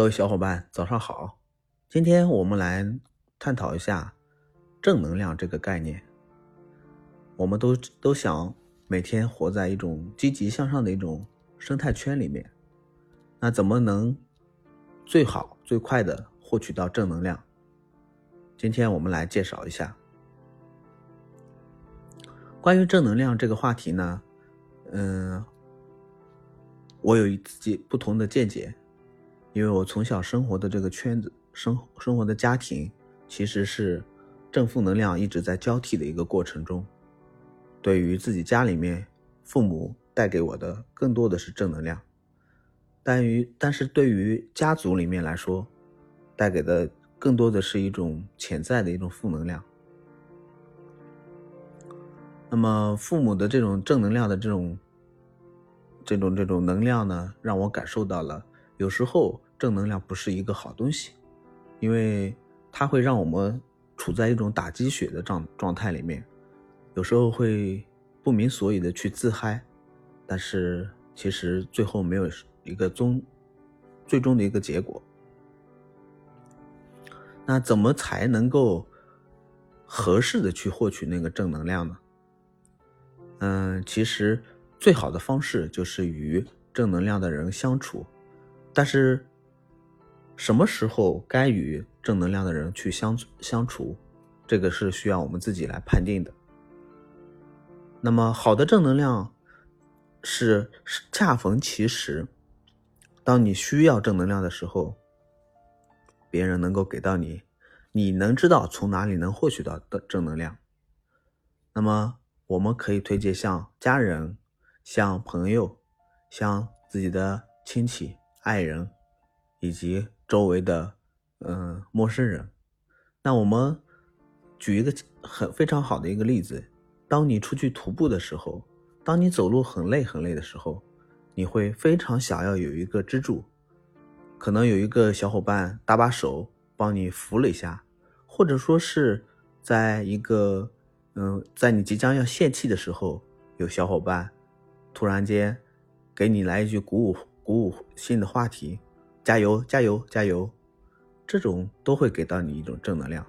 各位小伙伴，早上好！今天我们来探讨一下正能量这个概念。我们都都想每天活在一种积极向上的一种生态圈里面，那怎么能最好最快的获取到正能量？今天我们来介绍一下关于正能量这个话题呢。嗯，我有自己不同的见解。因为我从小生活的这个圈子，生生活的家庭，其实是正负能量一直在交替的一个过程中。对于自己家里面，父母带给我的更多的是正能量，但于但是对于家族里面来说，带给的更多的是一种潜在的一种负能量。那么父母的这种正能量的这种这种这种能量呢，让我感受到了。有时候正能量不是一个好东西，因为它会让我们处在一种打鸡血的状状态里面，有时候会不明所以的去自嗨，但是其实最后没有一个终最终的一个结果。那怎么才能够合适的去获取那个正能量呢？嗯，其实最好的方式就是与正能量的人相处。但是，什么时候该与正能量的人去相相处，这个是需要我们自己来判定的。那么，好的正能量是恰逢其时，当你需要正能量的时候，别人能够给到你，你能知道从哪里能获取到的正能量。那么，我们可以推荐像家人、像朋友、像自己的亲戚。爱人，以及周围的嗯陌生人。那我们举一个很非常好的一个例子：当你出去徒步的时候，当你走路很累很累的时候，你会非常想要有一个支柱，可能有一个小伙伴搭把手帮你扶了一下，或者说是在一个嗯在你即将要泄气的时候，有小伙伴突然间给你来一句鼓舞。鼓舞新的话题，加油加油加油，这种都会给到你一种正能量。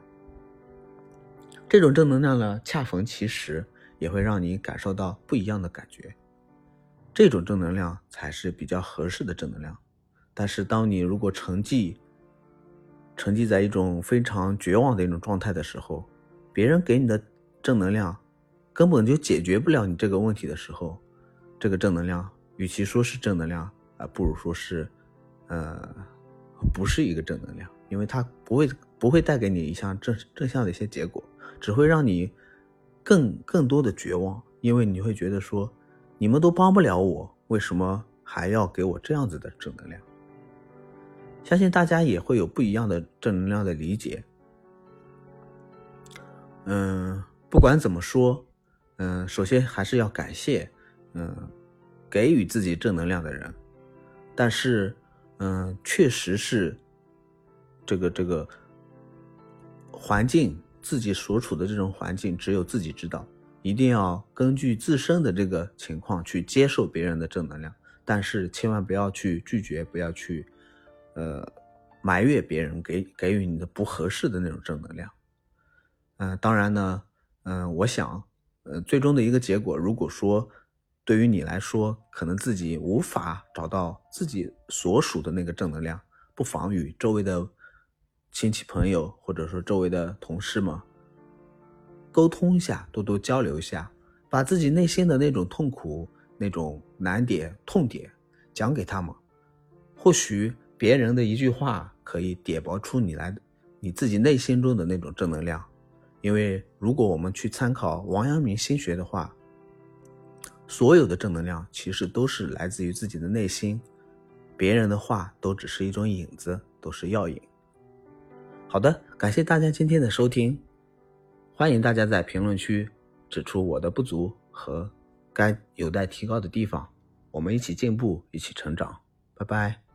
这种正能量呢，恰逢其时，也会让你感受到不一样的感觉。这种正能量才是比较合适的正能量。但是，当你如果沉寂，沉寂在一种非常绝望的一种状态的时候，别人给你的正能量根本就解决不了你这个问题的时候，这个正能量，与其说是正能量，啊，不如说是，呃，不是一个正能量，因为它不会不会带给你一项正正向的一些结果，只会让你更更多的绝望，因为你会觉得说，你们都帮不了我，为什么还要给我这样子的正能量？相信大家也会有不一样的正能量的理解。嗯，不管怎么说，嗯，首先还是要感谢，嗯，给予自己正能量的人。但是，嗯，确实是，这个这个环境，自己所处的这种环境，只有自己知道。一定要根据自身的这个情况去接受别人的正能量，但是千万不要去拒绝，不要去，呃，埋怨别人给给予你的不合适的那种正能量。嗯，当然呢，嗯，我想，呃，最终的一个结果，如果说。对于你来说，可能自己无法找到自己所属的那个正能量，不妨与周围的亲戚朋友，或者说周围的同事们沟通一下，多多交流一下，把自己内心的那种痛苦、那种难点、痛点讲给他们。或许别人的一句话可以点拨出你来你自己内心中的那种正能量。因为如果我们去参考王阳明心学的话。所有的正能量其实都是来自于自己的内心，别人的话都只是一种影子，都是药引。好的，感谢大家今天的收听，欢迎大家在评论区指出我的不足和该有待提高的地方，我们一起进步，一起成长。拜拜。